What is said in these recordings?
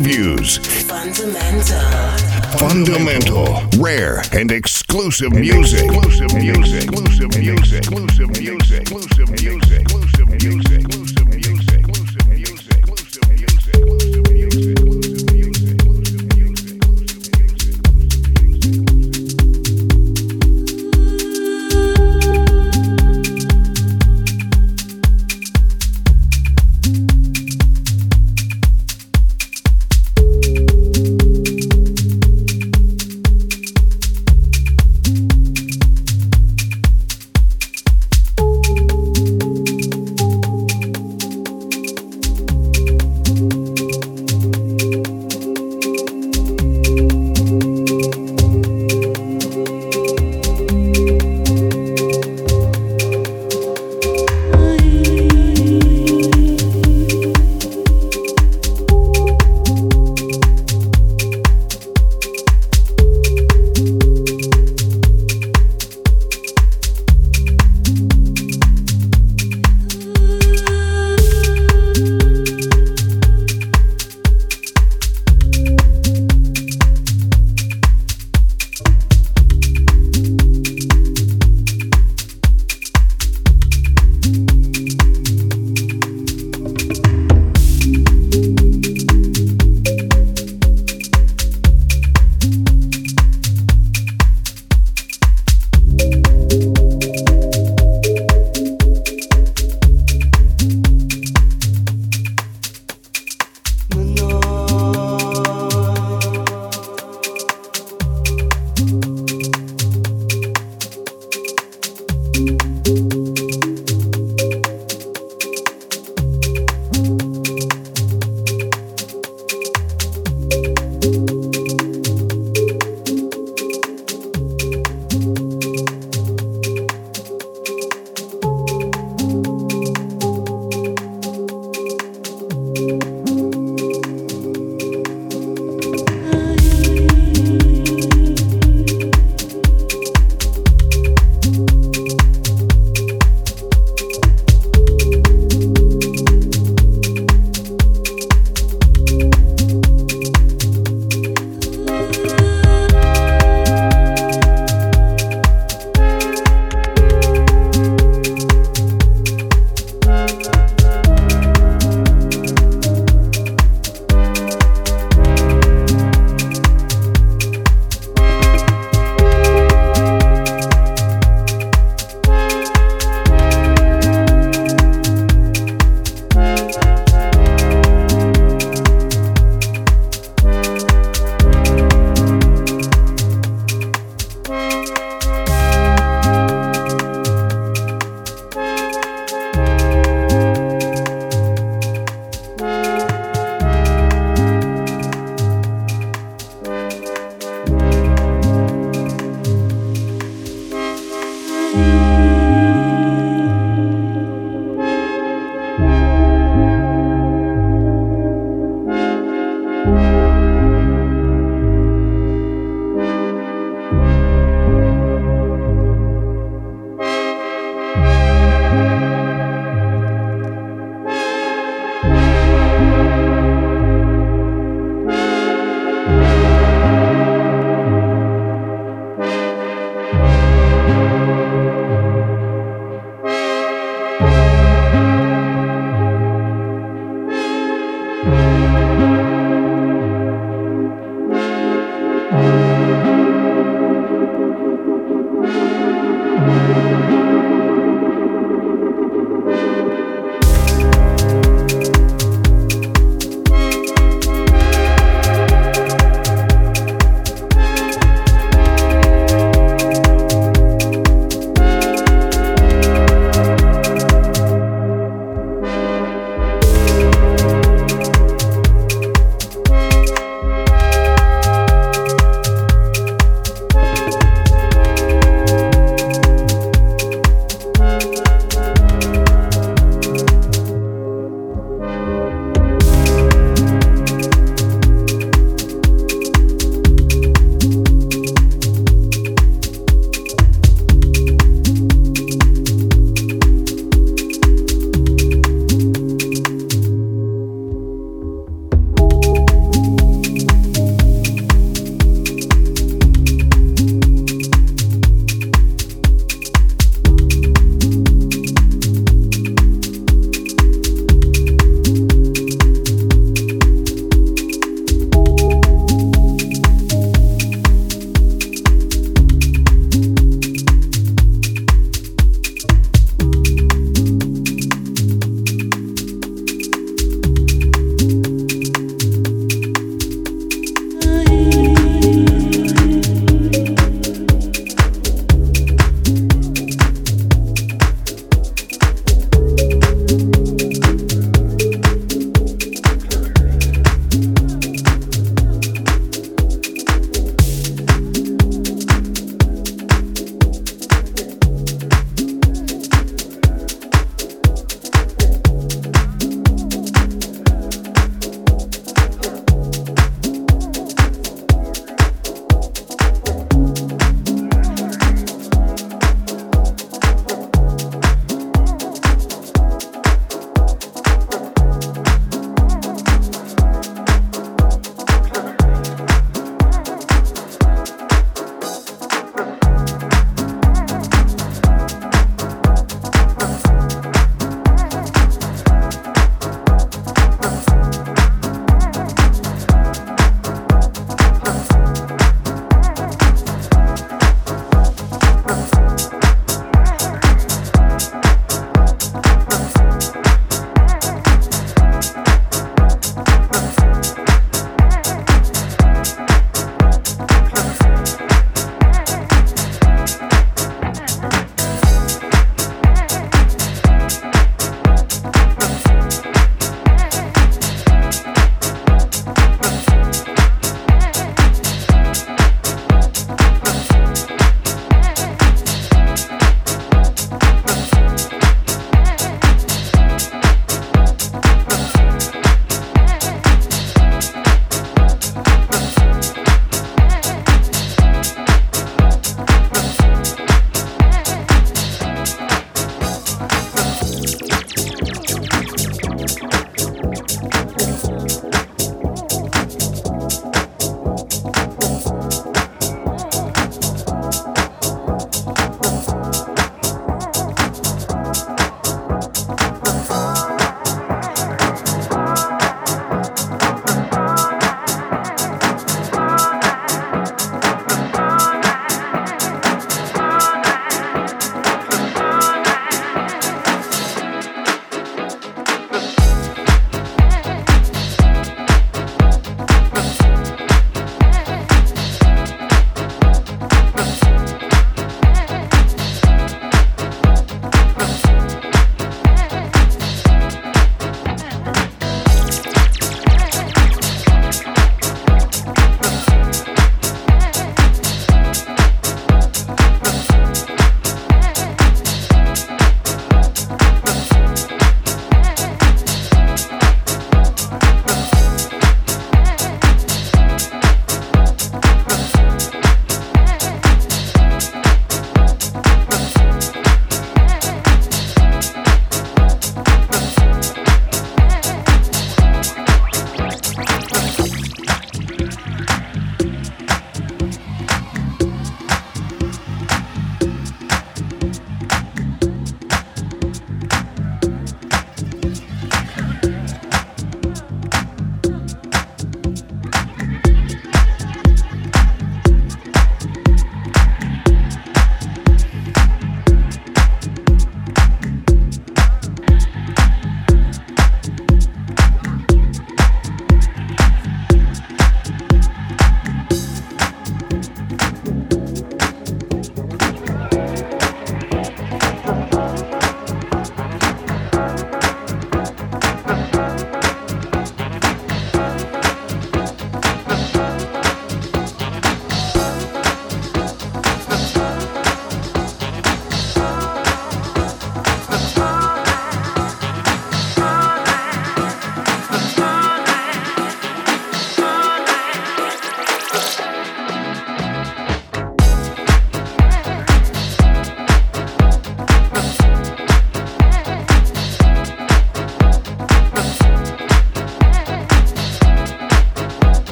Week, previews, Fundamental. fundamental, rare and exclusive music. Exclusive music. Exclusive music. Exclusive music. Exclusive music. Exclusive music. Exclusive music.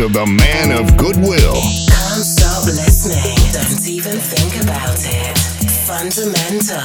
Of the man of goodwill. Can't stop listening. Don't even think about it. Fundamental.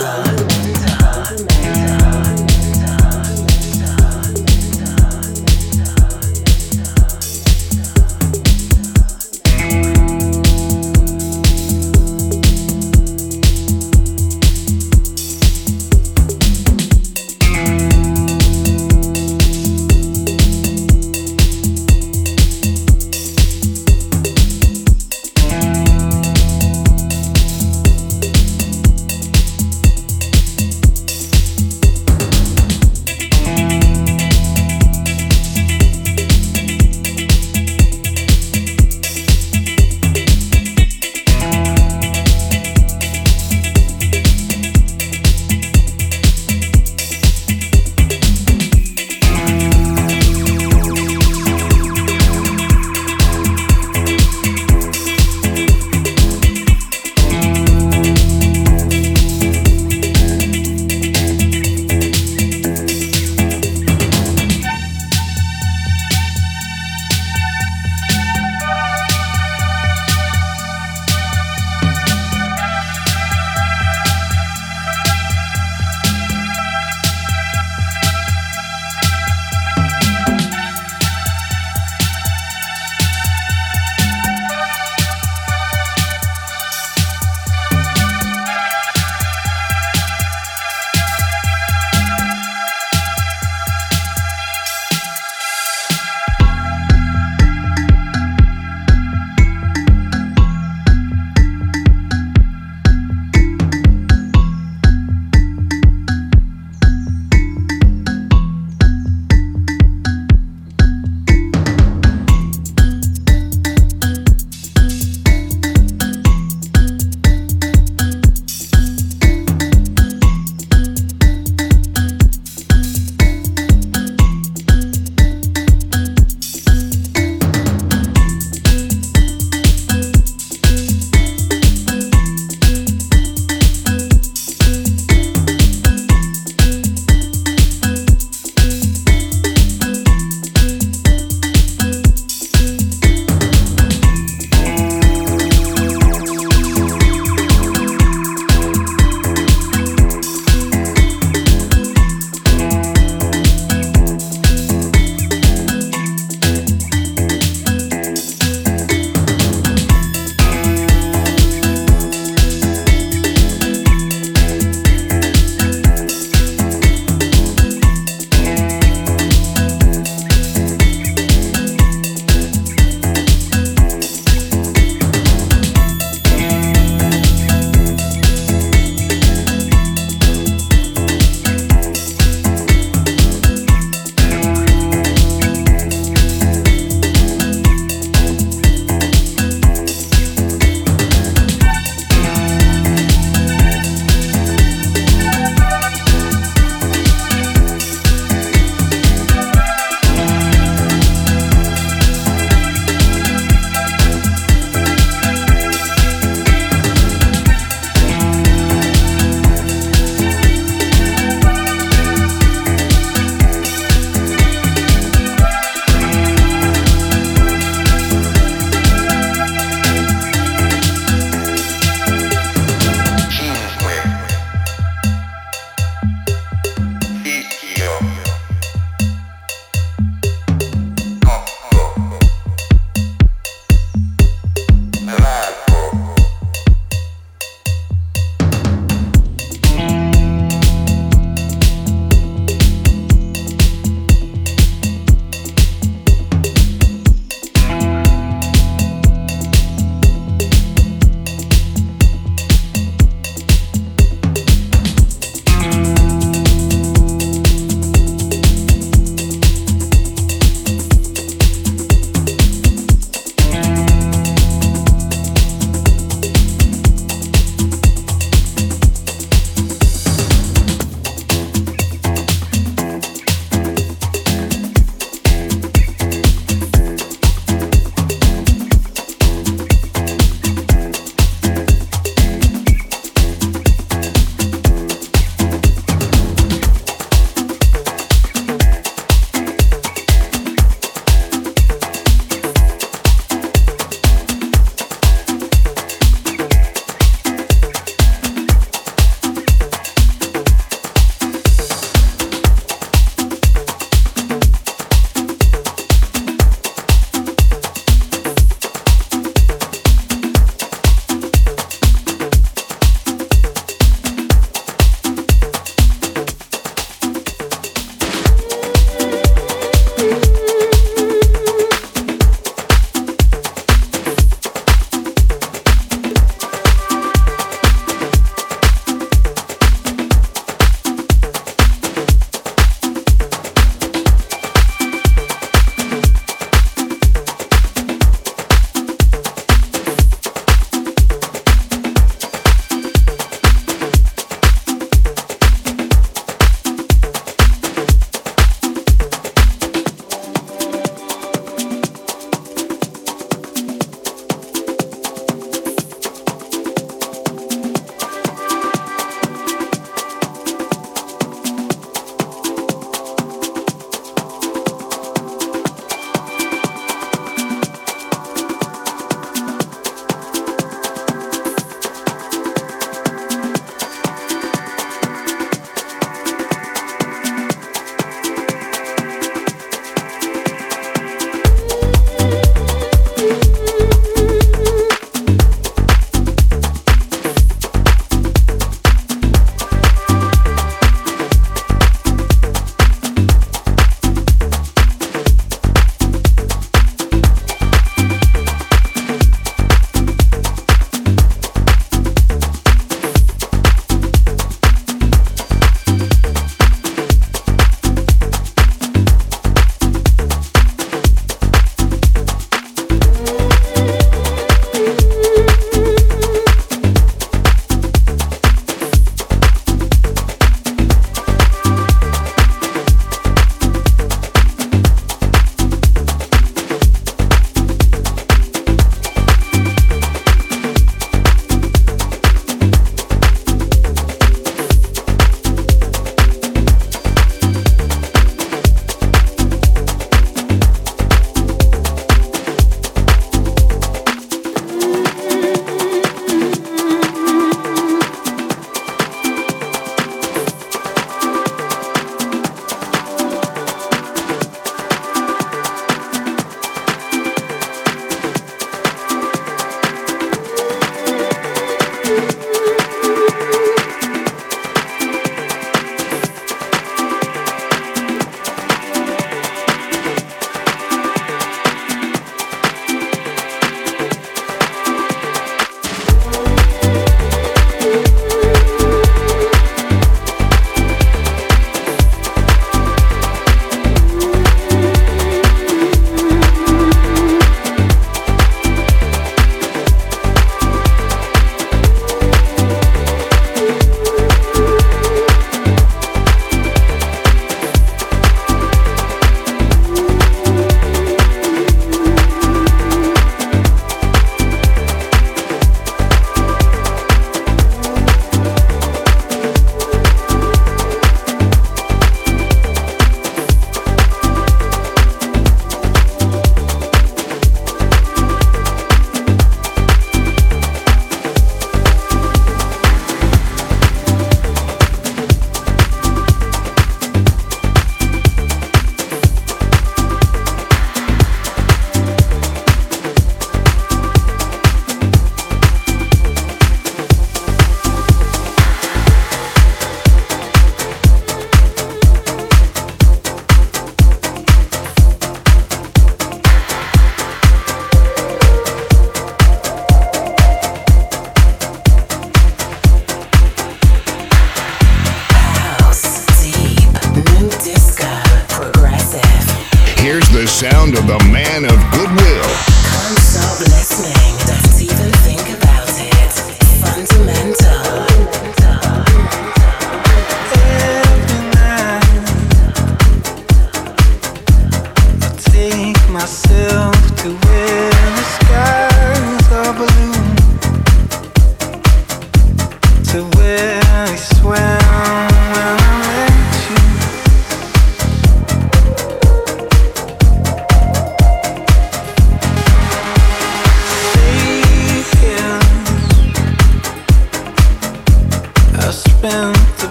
sound of the man of goodwill.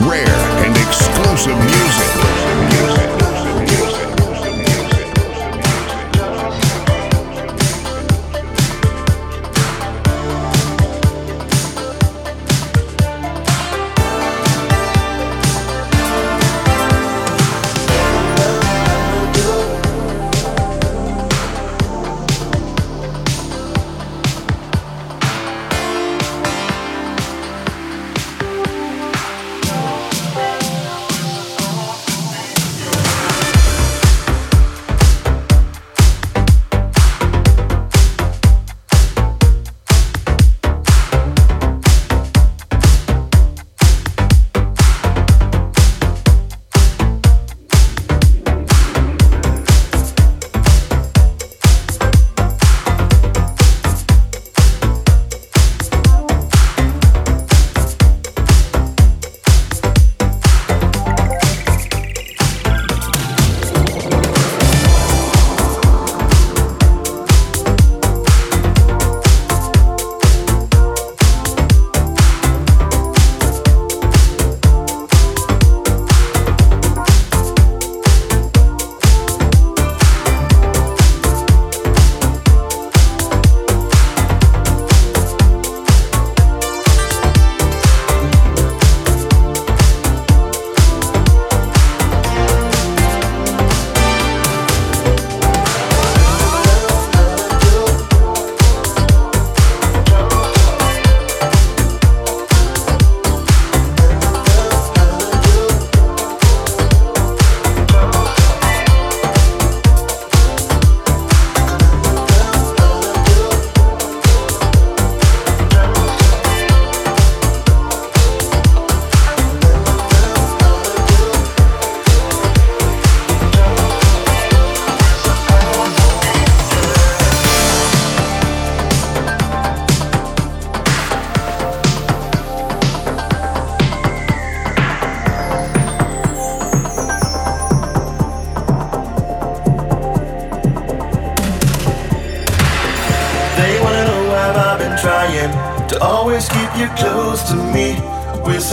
rare and exclusive music.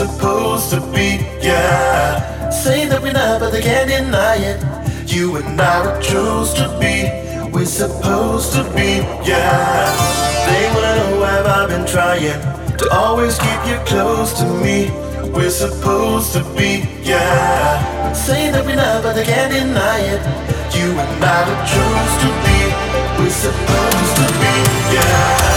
Supposed to be, yeah. Say that we're not, but they can't deny it. You and I were chose to be. We're supposed to be, yeah. They wanna know why I've been trying to always keep you close to me. We're supposed to be, yeah. Say that we're not, but they can't deny it. You and I were chose to be. We're supposed to be, yeah.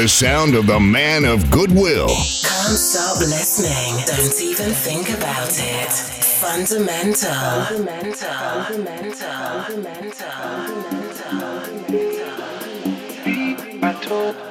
The sound of the man of goodwill. Can't stop listening. Don't even think about it. Fundamental. Fundamental. Fundamental. Fundamental. Fundamental. I told